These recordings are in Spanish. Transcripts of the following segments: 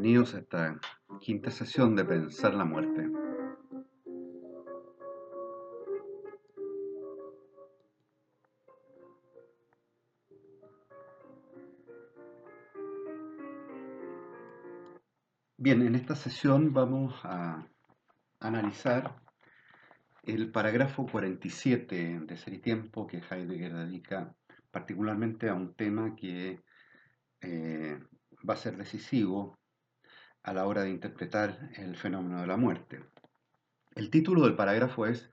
Bienvenidos a esta quinta sesión de Pensar la Muerte. Bien, en esta sesión vamos a analizar el parágrafo 47 de Ser Tiempo que Heidegger dedica particularmente a un tema que eh, va a ser decisivo a la hora de interpretar el fenómeno de la muerte. El título del parágrafo es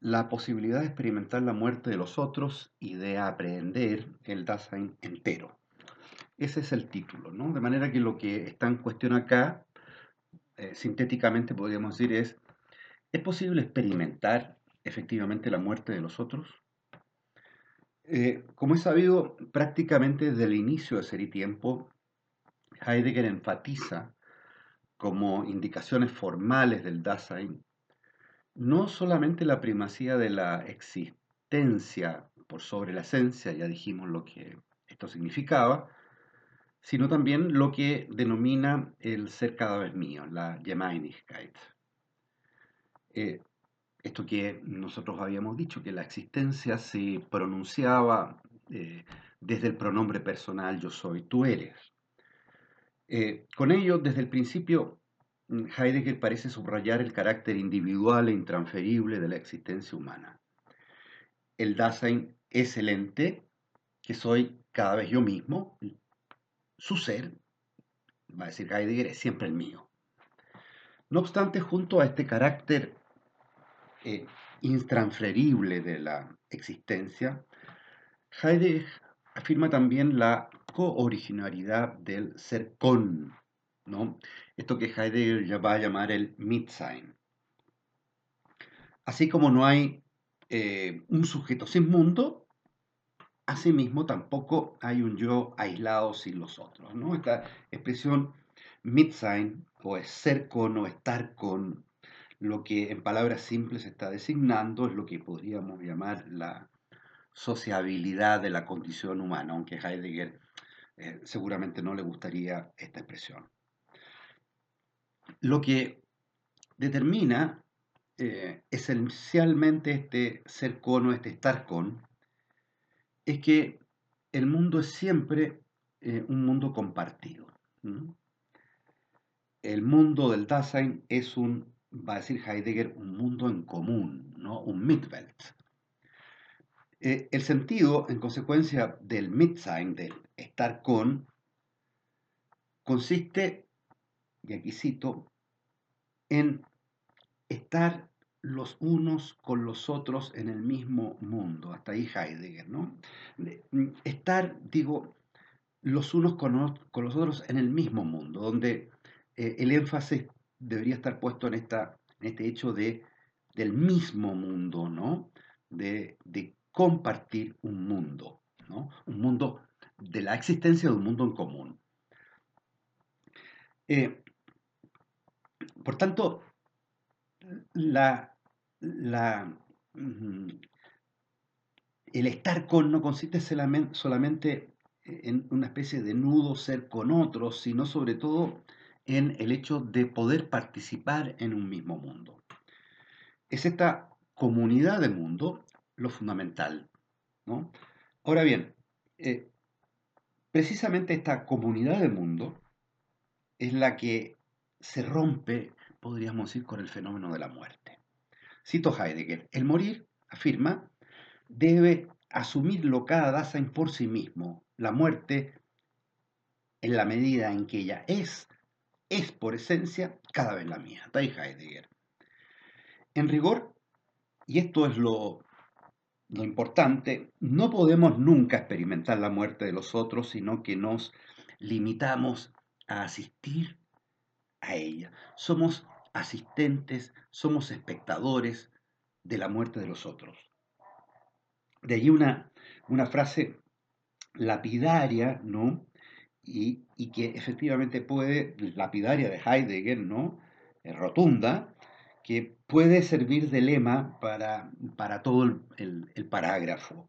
La posibilidad de experimentar la muerte de los otros y de aprender el Dasein entero. Ese es el título, ¿no? De manera que lo que está en cuestión acá, eh, sintéticamente podríamos decir, es, ¿es posible experimentar efectivamente la muerte de los otros? Eh, como es sabido, prácticamente desde el inicio de Ser y Tiempo, Heidegger enfatiza como indicaciones formales del Dasein no solamente la primacía de la existencia por sobre la esencia, ya dijimos lo que esto significaba, sino también lo que denomina el ser cada vez mío, la Gemeinigkeit. Eh, esto que nosotros habíamos dicho, que la existencia se pronunciaba eh, desde el pronombre personal yo soy, tú eres. Eh, con ello, desde el principio, mm, Heidegger parece subrayar el carácter individual e intransferible de la existencia humana. El Dasein es el ente que soy cada vez yo mismo, su ser, va a decir Heidegger, es siempre el mío. No obstante, junto a este carácter eh, intransferible de la existencia, Heidegger afirma también la cooriginalidad del ser con, ¿no? Esto que Heidegger ya va a llamar el Mitsein. Así como no hay eh, un sujeto sin mundo, asimismo tampoco hay un yo aislado sin los otros, ¿no? Esta expresión Mitsein, o es ser con o estar con, lo que en palabras simples está designando es lo que podríamos llamar la sociabilidad de la condición humana, aunque Heidegger eh, seguramente no le gustaría esta expresión. Lo que determina eh, esencialmente este ser con o este estar con es que el mundo es siempre eh, un mundo compartido. El mundo del Dasein es un, va a decir Heidegger, un mundo en común, ¿no? un Mitwelt. Eh, el sentido, en consecuencia del Mitsein, del estar con, consiste, y aquí cito, en estar los unos con los otros en el mismo mundo. Hasta ahí Heidegger, ¿no? Mm, estar, digo, los unos con, los otros en el mismo mundo, donde eh, el énfasis debería estar puesto en, esta, en este hecho de, del mismo mundo, ¿no? De compartir un mundo, ¿no? Un mundo de la existencia de un mundo en común. Eh, por tanto, mm, el estar con no consiste solamente en una especie de nudo ser con otros, sino sobre todo en el hecho de poder participar en un mismo mundo. Es esta comunidad de mundo lo fundamental. ¿no? Ahora bien, eh, precisamente esta comunidad de mundo es la que se rompe, podríamos decir, con el fenómeno de la muerte. Cito Heidegger, el morir, afirma, debe asumirlo cada Dasein por sí mismo. La muerte, en la medida en que ella es, es por esencia cada vez la mía. Está Heidegger. En rigor, y esto es lo lo importante, no podemos nunca experimentar la muerte de los otros, sino que nos limitamos a asistir a ella. Somos asistentes, somos espectadores de la muerte de los otros. De ahí una, una frase lapidaria, ¿no? Y, y, que efectivamente puede, lapidaria de Heidegger, ¿no? rotunda, que puede servir de lema para, para todo el, el parágrafo.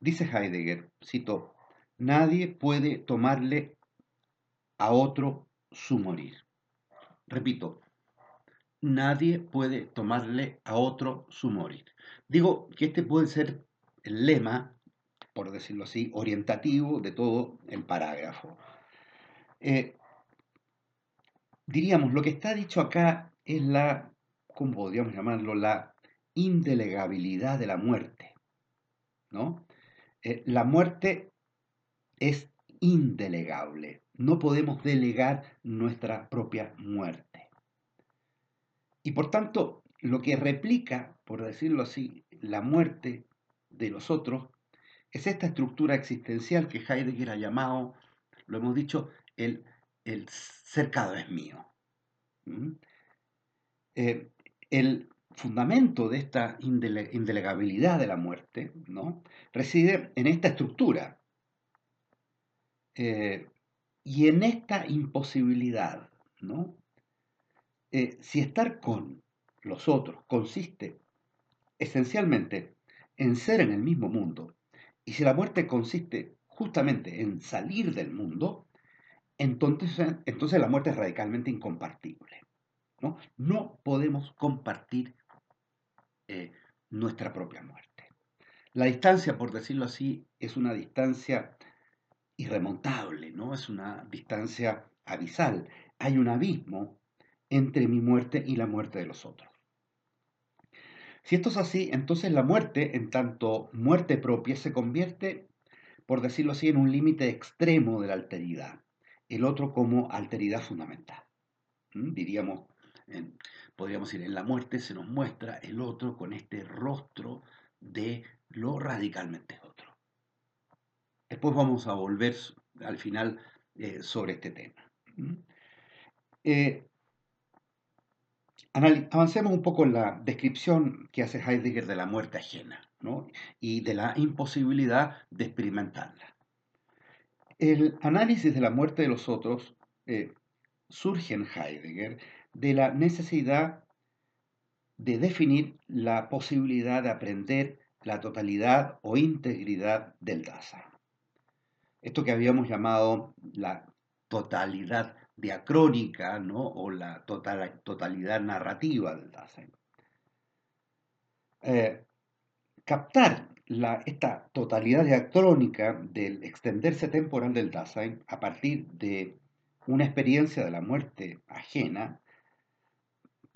Dice Heidegger, cito, nadie puede tomarle a otro su morir. Repito, nadie puede tomarle a otro su morir. Digo que este puede ser el lema, por decirlo así, orientativo de todo el parágrafo. Eh, diríamos, lo que está dicho acá es la, ¿cómo podríamos llamarlo? La indelegabilidad de la muerte. ¿no? Eh, la muerte es indelegable. No podemos delegar nuestra propia muerte. Y por tanto, lo que replica, por decirlo así, la muerte de los otros, es esta estructura existencial que Heidegger ha llamado, lo hemos dicho, el, el cercado es mío. ¿Mm? Eh, el fundamento de esta indelegabilidad de la muerte ¿no? reside en esta estructura eh, y en esta imposibilidad. Eh, si estar con los otros consiste esencialmente en ser en el mismo mundo, y si la muerte consiste justamente en salir del mundo, entonces, entonces la muerte es radicalmente incompartible. ¿No? podemos compartir eh, nuestra propia muerte. La distancia, por decirlo así, es una distancia irremontable, ¿no? Es una distancia abisal. Hay un abismo entre mi muerte y la muerte de los otros. Si esto es así, entonces la muerte, en tanto muerte propia, se convierte, por decirlo así, en un límite extremo de la alteridad, el otro como alteridad fundamental. ¿Mm? Diríamos, en, podríamos decir, en la muerte se nos muestra el otro con este rostro de lo radicalmente otro. Después vamos a volver al final eh, sobre este tema. Eh, avancemos un poco en la descripción que hace Heidegger de la muerte ajena y de la imposibilidad de experimentarla. El análisis de la muerte de los otros eh, surge en Heidegger de la necesidad de definir la posibilidad de aprender la totalidad o integridad del Dasein. Esto que habíamos llamado la totalidad diacrónica ¿no? o la total, totalidad narrativa del Dasein. Eh, captar la, esta totalidad diacrónica del extenderse temporal del Dasein a partir de una experiencia de la muerte ajena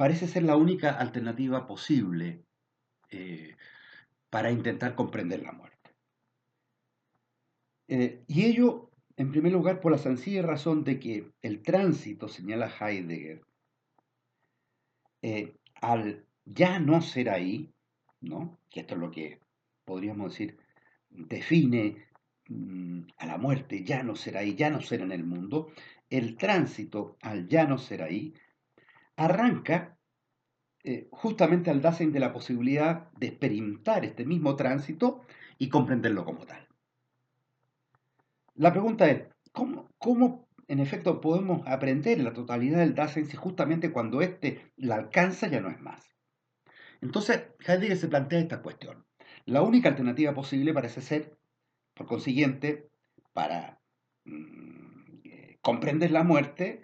parece ser la única alternativa posible eh, para intentar comprender la muerte. Eh, y ello, en primer lugar, por la sencilla razón de que el tránsito, señala Heidegger, eh, al ya no ser ahí, ¿no? que esto es lo que podríamos decir define mm, a la muerte, ya no ser ahí, ya no ser en el mundo, el tránsito al ya no ser ahí arranca eh, justamente al Dasein de la posibilidad de experimentar este mismo tránsito y comprenderlo como tal. La pregunta es, ¿cómo, cómo en efecto podemos aprender la totalidad del Dasein si justamente cuando éste la alcanza ya no es más? Entonces, Heidegger se plantea esta cuestión. La única alternativa posible parece ser, por consiguiente, para mm, eh, comprender la muerte,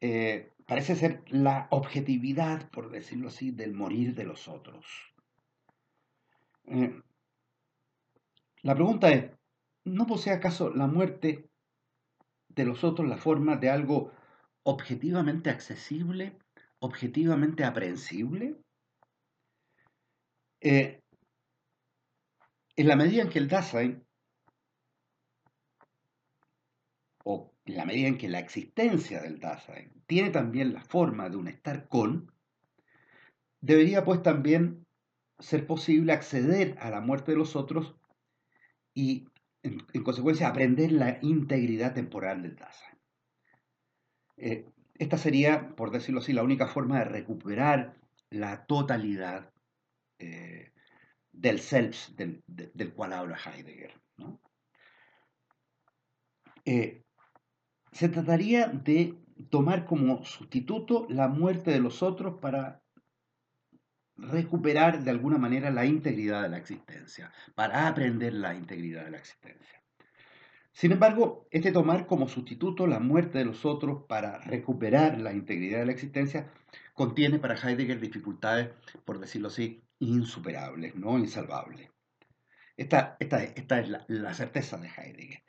eh, parece ser la objetividad, por decirlo así, del morir de los otros. Eh, la pregunta es, ¿no posee acaso la muerte de los otros la forma de algo objetivamente accesible, objetivamente aprehensible? Eh, en la medida en que el Dasein, o en la medida en que la existencia del Dasein tiene también la forma de un estar con, debería pues también ser posible acceder a la muerte de los otros y en, consecuencia aprender la integridad temporal del Dasein. Eh, esta sería, por decirlo así, la única forma de recuperar la totalidad eh, del self del, cual habla Heidegger. Eh, se trataría de tomar como sustituto la muerte de los otros para recuperar de alguna manera la integridad de la existencia, para aprender la integridad de la existencia. Sin embargo, este tomar como sustituto la muerte de los otros para recuperar la integridad de la existencia contiene para Heidegger dificultades, por decirlo así, insuperables, no insalvables. Esta, es la, certeza de Heidegger.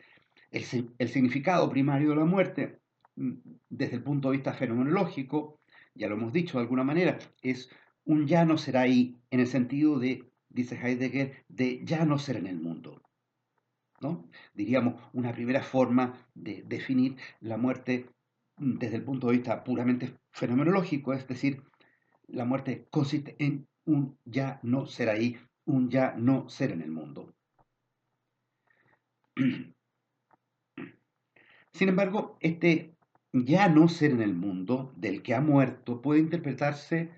El, significado primario de la muerte, mm, desde el punto de vista fenomenológico, ya lo hemos dicho de alguna manera, es un ya no será ahí, en el sentido de, dice Heidegger, de ya no ser en el mundo. ¿no? Diríamos, una primera forma de definir la muerte mm, desde el punto de vista puramente fenomenológico, es decir, la muerte consiste en un ya no ser ahí, un ya no ser en el mundo. Sin embargo, este ya no ser en el mundo del que ha muerto puede interpretarse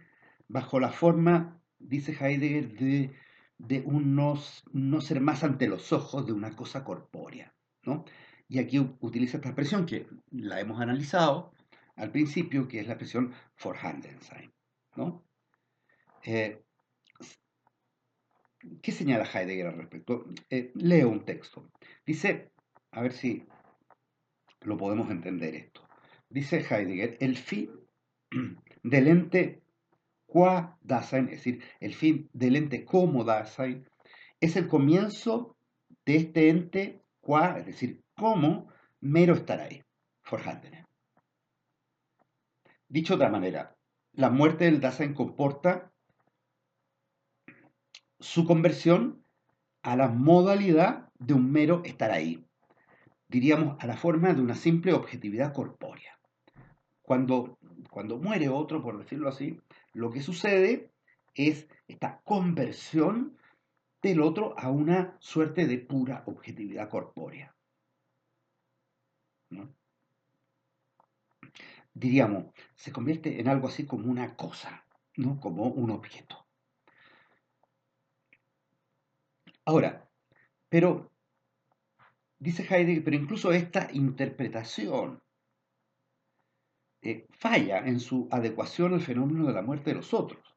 bajo la forma, dice Heidegger, de, un no, ser más ante los ojos de una cosa corpórea. ¿no? Y aquí utiliza esta expresión que la hemos analizado al principio, que es la expresión Vorhandensein. ¿no? Eh, ¿Qué señala Heidegger al respecto? Eh, leo un texto. Dice, a ver si lo podemos entender esto. Dice Heidegger, el fin del ente qua Dasein, es decir, el fin del ente como Dasein, es el comienzo de este ente qua, es decir, como mero estar ahí, forjandene. Dicho de otra manera, la muerte del Dasein comporta su conversión a la modalidad de un mero estar ahí, diríamos a la forma de una simple objetividad corpórea. Cuando, cuando muere otro, por decirlo así, lo que sucede es esta conversión del otro a una suerte de pura objetividad corpórea. Diríamos, se convierte en algo así como una cosa, ¿no? como un objeto. Ahora, pero, dice Heidegger, pero incluso esta interpretación eh, falla en su adecuación al fenómeno de la muerte de los otros.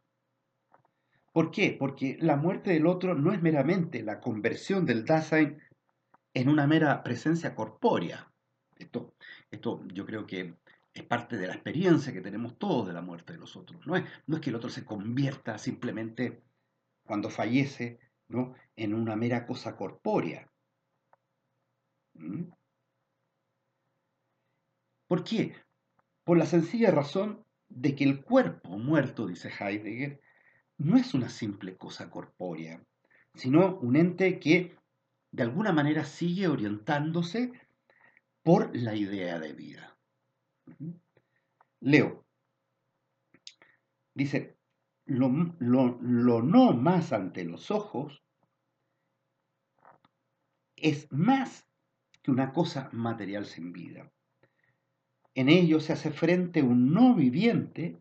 ¿Por qué? Porque la muerte del otro no es meramente la conversión del Dasein en una mera presencia corpórea. Esto, esto yo creo que es parte de la experiencia que tenemos todos de la muerte de los otros. No es, no es que el otro se convierta simplemente cuando fallece ¿no? en una mera cosa corpórea. ¿Mm? ¿Por qué? Por la sencilla razón de que el cuerpo muerto, dice Heidegger, no es una simple cosa corpórea, sino un ente que de alguna manera sigue orientándose por la idea de vida. Leo. Dice, lo, no más ante los ojos es más una cosa material sin vida. En ello se hace frente un no viviente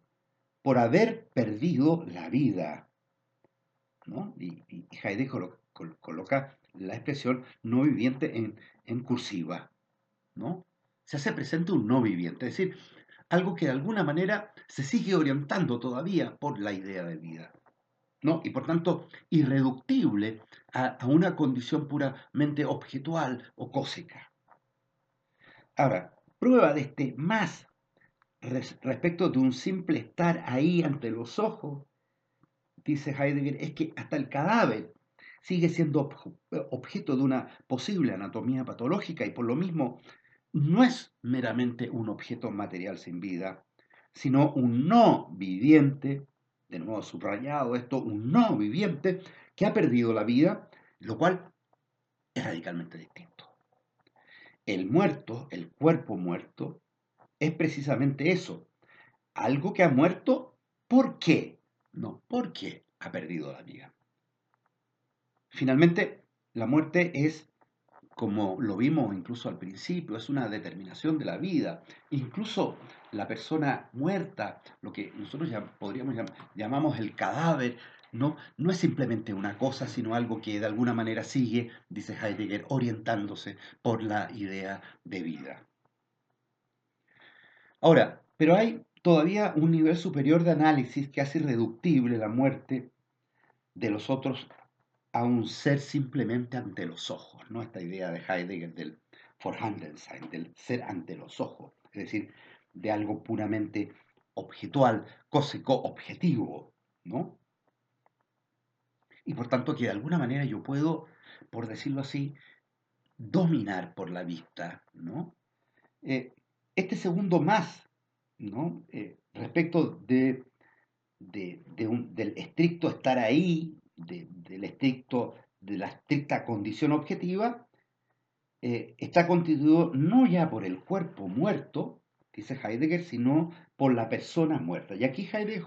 por haber perdido la vida. Y, Heidegger coloca la expresión no viviente en, en cursiva. ¿no? Se hace presente un no viviente, es decir, algo que de alguna manera se sigue orientando todavía por la idea de vida. ¿No? Y por tanto, irreductible a, una condición puramente objetual o cósica. Ahora, prueba de este más respecto de un simple estar ahí ante los ojos, dice Heidegger, es que hasta el cadáver sigue siendo objeto de una posible anatomía patológica y por lo mismo no es meramente un objeto material sin vida, sino un no viviente, de nuevo subrayado esto, un no viviente que ha perdido la vida, lo cual es radicalmente distinto. El muerto, el cuerpo muerto, es precisamente eso, algo que ha muerto, ¿por qué? No, porque ha perdido la vida. Finalmente, la muerte es como lo vimos incluso al principio, es una determinación de la vida. Incluso la persona muerta, lo que nosotros ya podríamos llamar, llamamos el cadáver, no, no es simplemente una cosa, sino algo que de alguna manera sigue, dice Heidegger, orientándose por la idea de vida. Ahora, pero hay todavía un nivel superior de análisis que hace irreductible la muerte de los otros a un ser simplemente ante los ojos, ¿no? Esta idea de Heidegger del, Vorhandensein, del ser ante los ojos, es decir, de algo puramente objetual, cósico, objetivo, ¿no? Y por tanto que de alguna manera yo puedo, por decirlo así, dominar por la vista, ¿no? Eh, este segundo más, ¿no? Eh, respecto de, del estricto estar ahí, del estricto, de la estricta condición objetiva, eh, está constituido no ya por el cuerpo muerto, dice Heidegger, sino por la persona muerta. Y aquí Heidegger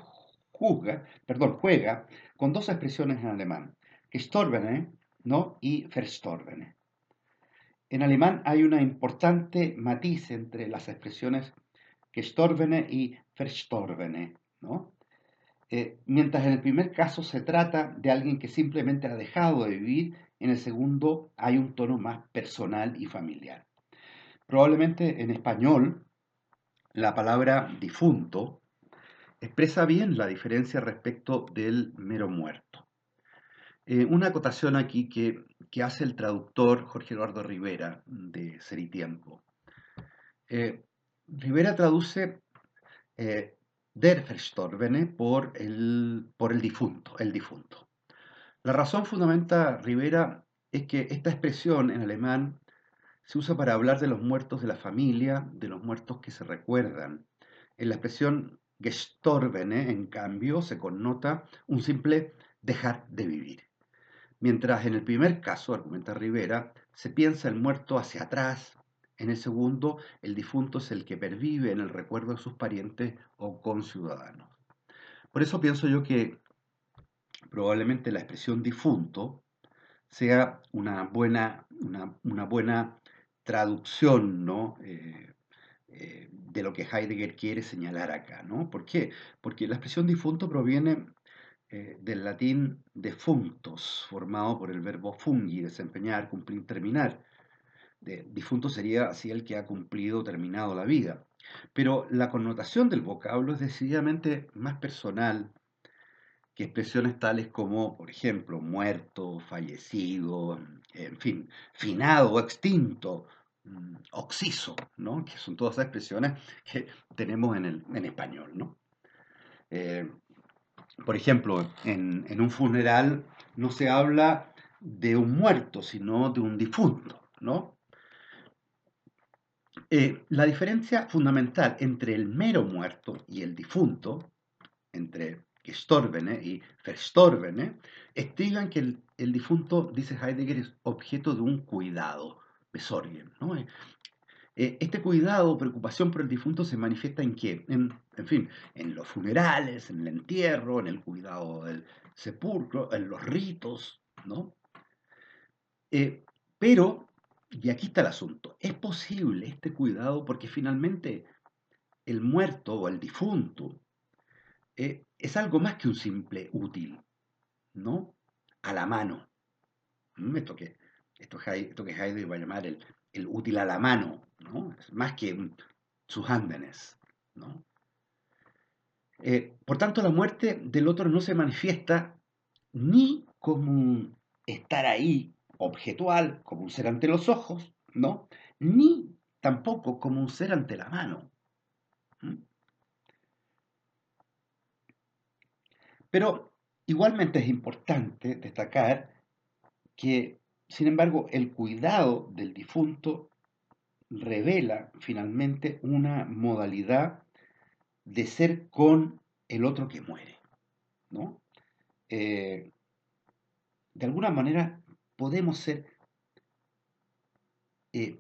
juzga, perdón, juega con dos expresiones en alemán, gestorbene ¿no? y verstorbene. En alemán hay una importante matiz entre las expresiones gestorbene y verstorbene, ¿no? Eh, mientras en el primer caso se trata de alguien que simplemente ha dejado de vivir, en el segundo hay un tono más personal y familiar. Probablemente en español la palabra difunto expresa bien la diferencia respecto del mero muerto. Eh, una acotación aquí que, hace el traductor Jorge Eduardo Rivera de Ser y Tiempo. Eh, Rivera traduce der Verstorbene por el, por el difunto, el difunto. La razón fundamenta Rivera es que esta expresión en alemán se usa para hablar de los muertos de la familia, de los muertos que se recuerdan. En la expresión gestorbene, en cambio, se connota un simple dejar de vivir. Mientras en el primer caso, argumenta Rivera, se piensa el muerto hacia atrás, en el segundo, el difunto es el que pervive en el recuerdo de sus parientes o conciudadanos. Por eso pienso yo que probablemente la expresión difunto sea una buena, una, buena traducción ¿no? Eh, eh, de lo que Heidegger quiere señalar acá. ¿no? ¿Por qué? Porque la expresión difunto proviene eh, del latín defuntos, formado por el verbo fungi, desempeñar, cumplir, terminar. De, difunto sería así el que ha cumplido, terminado la vida. Pero la connotación del vocablo es decididamente más personal que expresiones tales como, por ejemplo, muerto, fallecido, en fin, finado, extinto, mm, oxiso, ¿no? que son todas esas expresiones que tenemos en, el, en español. ¿no? Eh, por ejemplo, en, un funeral no se habla de un muerto, sino de un difunto. ¿no? Eh, la diferencia fundamental entre el mero muerto y el difunto, entre Gestorbene y Verstorbene, estiman que el, difunto, dice Heidegger, es objeto de un cuidado, Besorgen. ¿no? Eh, eh, este cuidado, preocupación por el difunto se manifiesta en qué? En, fin, en los funerales, en el entierro, en el cuidado del sepulcro, en los ritos, ¿no? Pero, y aquí está el asunto, es posible este cuidado porque finalmente el muerto o el difunto es algo más que un simple útil, ¿no? A la mano. Mm, esto que, esto, que Heidegger va a llamar el, útil a la mano, ¿no? Es más que sus ándenes, ¿no? Eh, por tanto, la muerte del otro no se manifiesta ni como estar ahí objetual, como un ser ante los ojos, ¿no? Ni tampoco como un ser ante la mano. Pero igualmente es importante destacar que, sin embargo, el cuidado del difunto revela finalmente una modalidad de ser con el otro que muere. ¿no? Eh, de alguna manera podemos ser eh,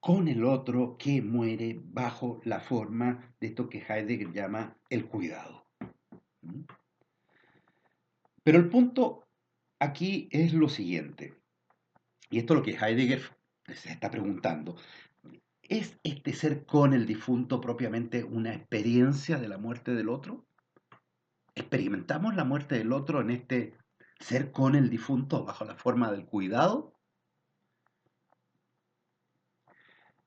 con el otro que muere bajo la forma de esto que Heidegger llama el cuidado. Pero el punto aquí es lo siguiente, y esto es lo que Heidegger se está preguntando. ¿Es este ser con el difunto propiamente una experiencia de la muerte del otro? ¿Experimentamos la muerte del otro en este ser con el difunto bajo la forma del cuidado?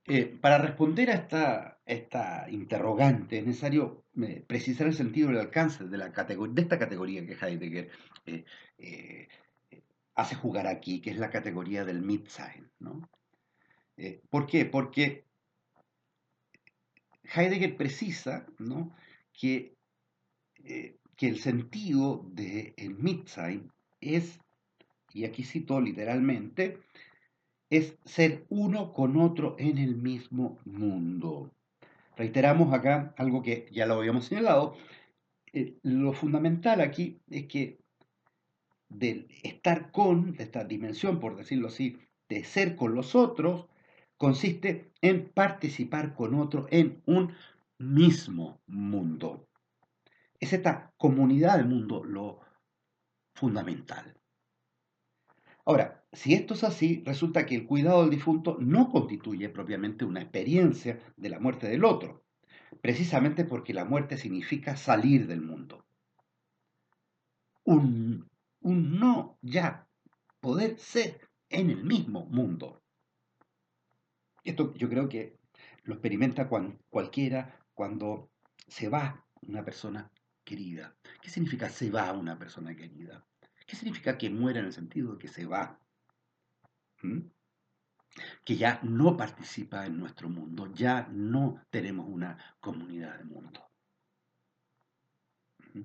Eh, para responder a esta, esta, interrogante es necesario eh, precisar el sentido y el alcance de, la de esta categoría que Heidegger eh, hace jugar aquí, que es la categoría del Mitsein. ¿no? ¿Por qué? Porque Heidegger precisa ¿no? que, que, el sentido del de Mitsein es, y aquí cito literalmente, es ser uno con otro en el mismo mundo. Reiteramos acá algo que ya lo habíamos señalado. Eh, lo fundamental aquí es que del estar con, de esta dimensión, por decirlo así, de ser con los otros, consiste en participar con otro en un mismo mundo. Es esta comunidad del mundo lo fundamental. Ahora, si esto es así, resulta que el cuidado del difunto no constituye propiamente una experiencia de la muerte del otro, precisamente porque la muerte significa salir del mundo. Un, un no ya poder ser en el mismo mundo. Esto yo creo que lo experimenta cualquiera cuando se va una persona querida. ¿Qué significa se va una persona querida? ¿Qué significa que muere en el sentido de que se va? ¿Mm? Que ya no participa en nuestro mundo, ya no tenemos una comunidad de mundo. ¿Mm?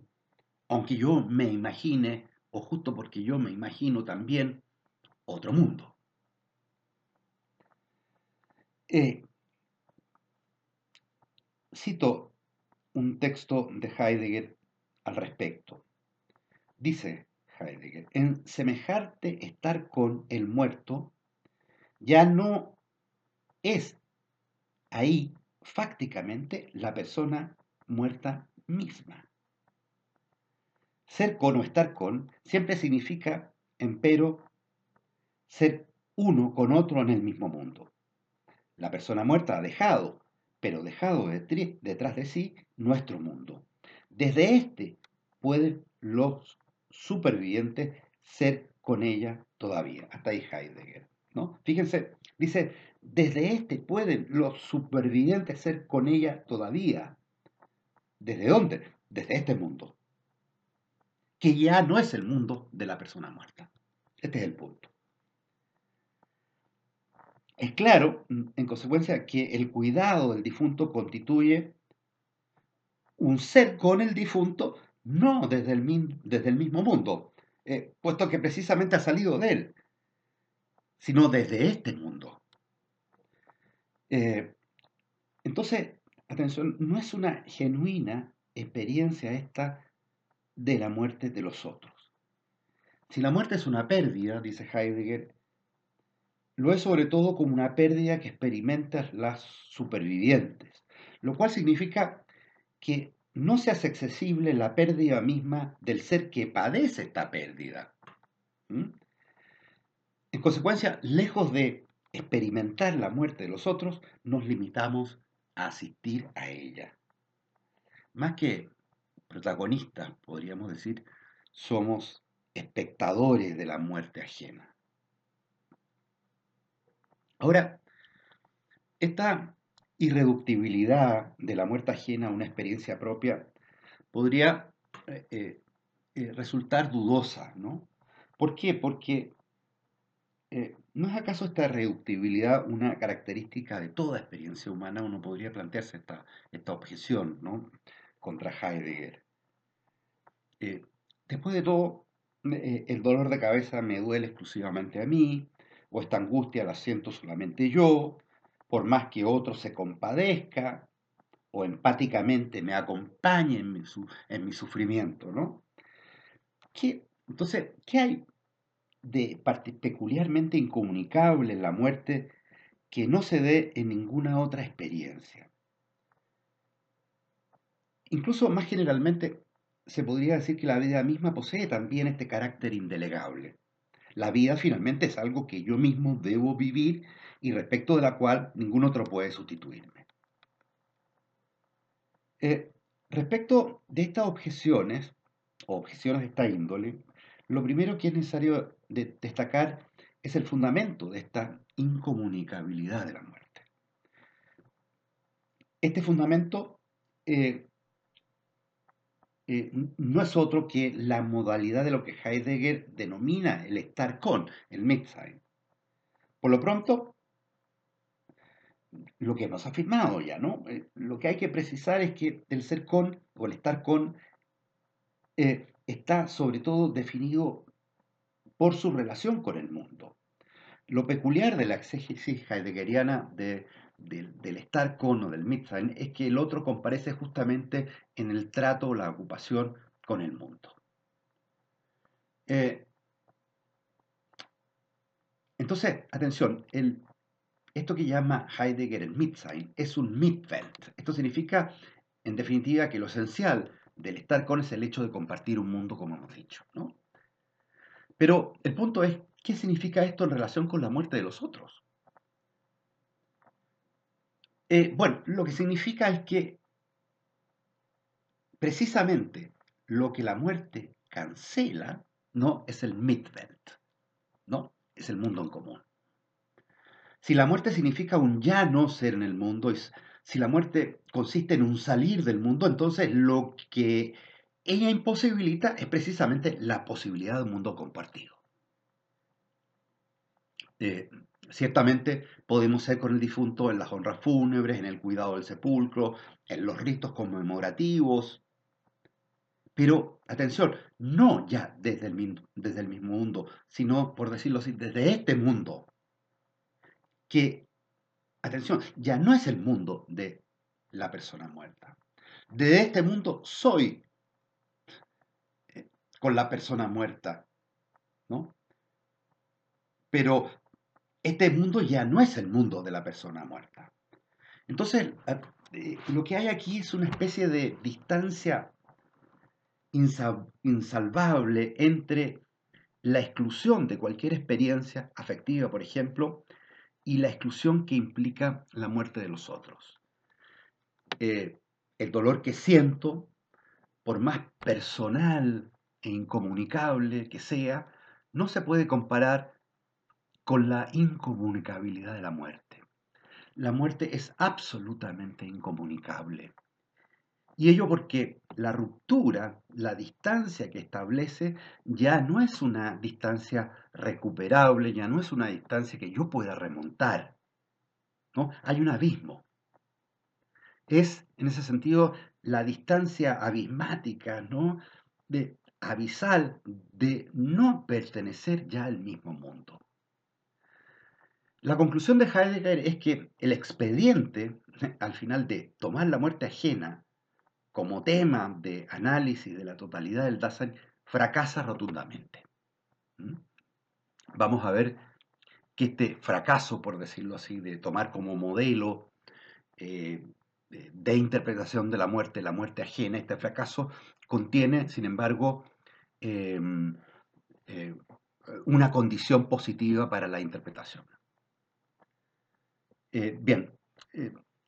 Aunque yo me imagine, o justo porque yo me imagino también, otro mundo. Eh, cito un texto de Heidegger al respecto. Dice Heidegger, en semejarte estar con el muerto, ya no es ahí fácticamente la persona muerta misma. Ser con o estar con siempre significa, empero, ser uno con otro en el mismo mundo. La persona muerta ha dejado, pero dejado detrás de sí nuestro mundo. Desde este pueden los supervivientes ser con ella todavía. Hasta ahí Heidegger. ¿no? Fíjense, dice, desde este pueden los supervivientes ser con ella todavía. ¿Desde dónde? Desde este mundo. Que ya no es el mundo de la persona muerta. Este es el punto. Es claro, mm, en consecuencia, que el cuidado del difunto constituye un ser con el difunto, no desde el, mismo mundo, eh, puesto que precisamente ha salido de él, sino desde este mundo. Eh, entonces, atención, no es una genuina experiencia esta de la muerte de los otros. Si la muerte es una pérdida, dice Heidegger, lo es sobre todo como una pérdida que experimentan las supervivientes, lo cual significa que no se hace accesible la pérdida misma del ser que padece esta pérdida. En consecuencia, lejos de experimentar la muerte de los otros, nos limitamos a asistir a ella. Más que protagonistas, podríamos decir, somos espectadores de la muerte ajena. Ahora, esta irreductibilidad de la muerte ajena a una experiencia propia podría eh, eh, eh, resultar dudosa, ¿no? ¿Por qué? Porque ¿no es acaso esta irreductibilidad una característica de toda experiencia humana? Uno podría plantearse esta, esta objeción, ¿no? Contra Heidegger. después de todo, el dolor de cabeza me duele exclusivamente a mí, o esta angustia la siento solamente yo, por más que otro se compadezca o empáticamente me acompañe en mi, en mi sufrimiento, ¿no? ¿Qué, entonces, ¿qué hay de peculiarmente incomunicable en la muerte que no se dé en ninguna otra experiencia? Incluso más generalmente se podría decir que la vida misma posee también este carácter indelegable. La vida finalmente es algo que yo mismo debo vivir y respecto de la cual ningún otro puede sustituirme. Eh, respecto de estas objeciones, o objeciones de esta índole, lo primero que es necesario destacar es el fundamento de esta incomunicabilidad de la muerte. Este fundamento eh, eh, no es otro que la modalidad de lo que Heidegger denomina el estar con, el Mitsein. Por lo pronto, lo que hemos afirmado ya, ¿no? Eh, lo que hay que precisar es que el ser con o el estar con eh, está sobre todo definido por su relación con el mundo. Lo peculiar de la exégesis heideggeriana del estar con o del Mitsein es que el otro comparece justamente en el trato o la ocupación con el mundo. Eh, entonces, atención, el, esto que llama Heidegger el Mitsein es un Mitwelt. Esto significa, en definitiva, que lo esencial del estar con es el hecho de compartir un mundo, como hemos dicho. Pero el punto es, ¿qué significa esto en relación con la muerte de los otros? Eh, bueno, lo que significa es que precisamente lo que la muerte cancela no es el Mitwelt, ¿no? Es el mundo en común. Si la muerte significa un ya no ser en el mundo, si la muerte consiste en un salir del mundo, entonces lo que ella imposibilita es precisamente la posibilidad de un mundo compartido. Eh, ciertamente podemos ser con el difunto en las honras fúnebres, en el cuidado del sepulcro, en los ritos conmemorativos, pero atención, no ya desde el, desde el mismo mundo, sino, por decirlo así, desde este mundo, que, atención, ya no es el mundo de la persona muerta. De este mundo soy eh, con la persona muerta, ¿no? Pero este mundo ya no es el mundo de la persona muerta. Entonces, eh, lo que hay aquí es una especie de distancia insalvable entre la exclusión de cualquier experiencia afectiva, por ejemplo, y la exclusión que implica la muerte de los otros. Eh, el dolor que siento, por más personal e incomunicable que sea, no se puede comparar con la incomunicabilidad de la muerte. La muerte es absolutamente incomunicable. Y ello porque la ruptura, la distancia que establece, ya no es una distancia recuperable, ya no es una distancia que yo pueda remontar. ¿no? Hay un abismo. Es, en ese sentido, la distancia abismática, ¿no? de abisal, de no pertenecer ya al mismo mundo. La conclusión de Heidegger es que el expediente, al final de tomar la muerte ajena, como tema de análisis de la totalidad del Dasein fracasa rotundamente. Vamos a ver que este fracaso, por decirlo así, de tomar como modelo eh, de interpretación de la muerte, la muerte ajena, este fracaso contiene, sin embargo, em, eh, una condición positiva para la interpretación. Eh, bien,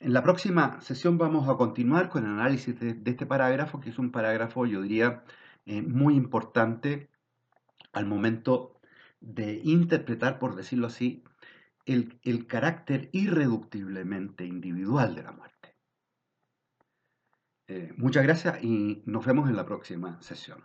en la próxima sesión vamos a continuar con el análisis de, este parágrafo, que es un parágrafo, yo diría, eh, muy importante al momento de interpretar, por decirlo así, el carácter irreductiblemente individual de la muerte. Eh, muchas gracias y nos vemos en la próxima sesión.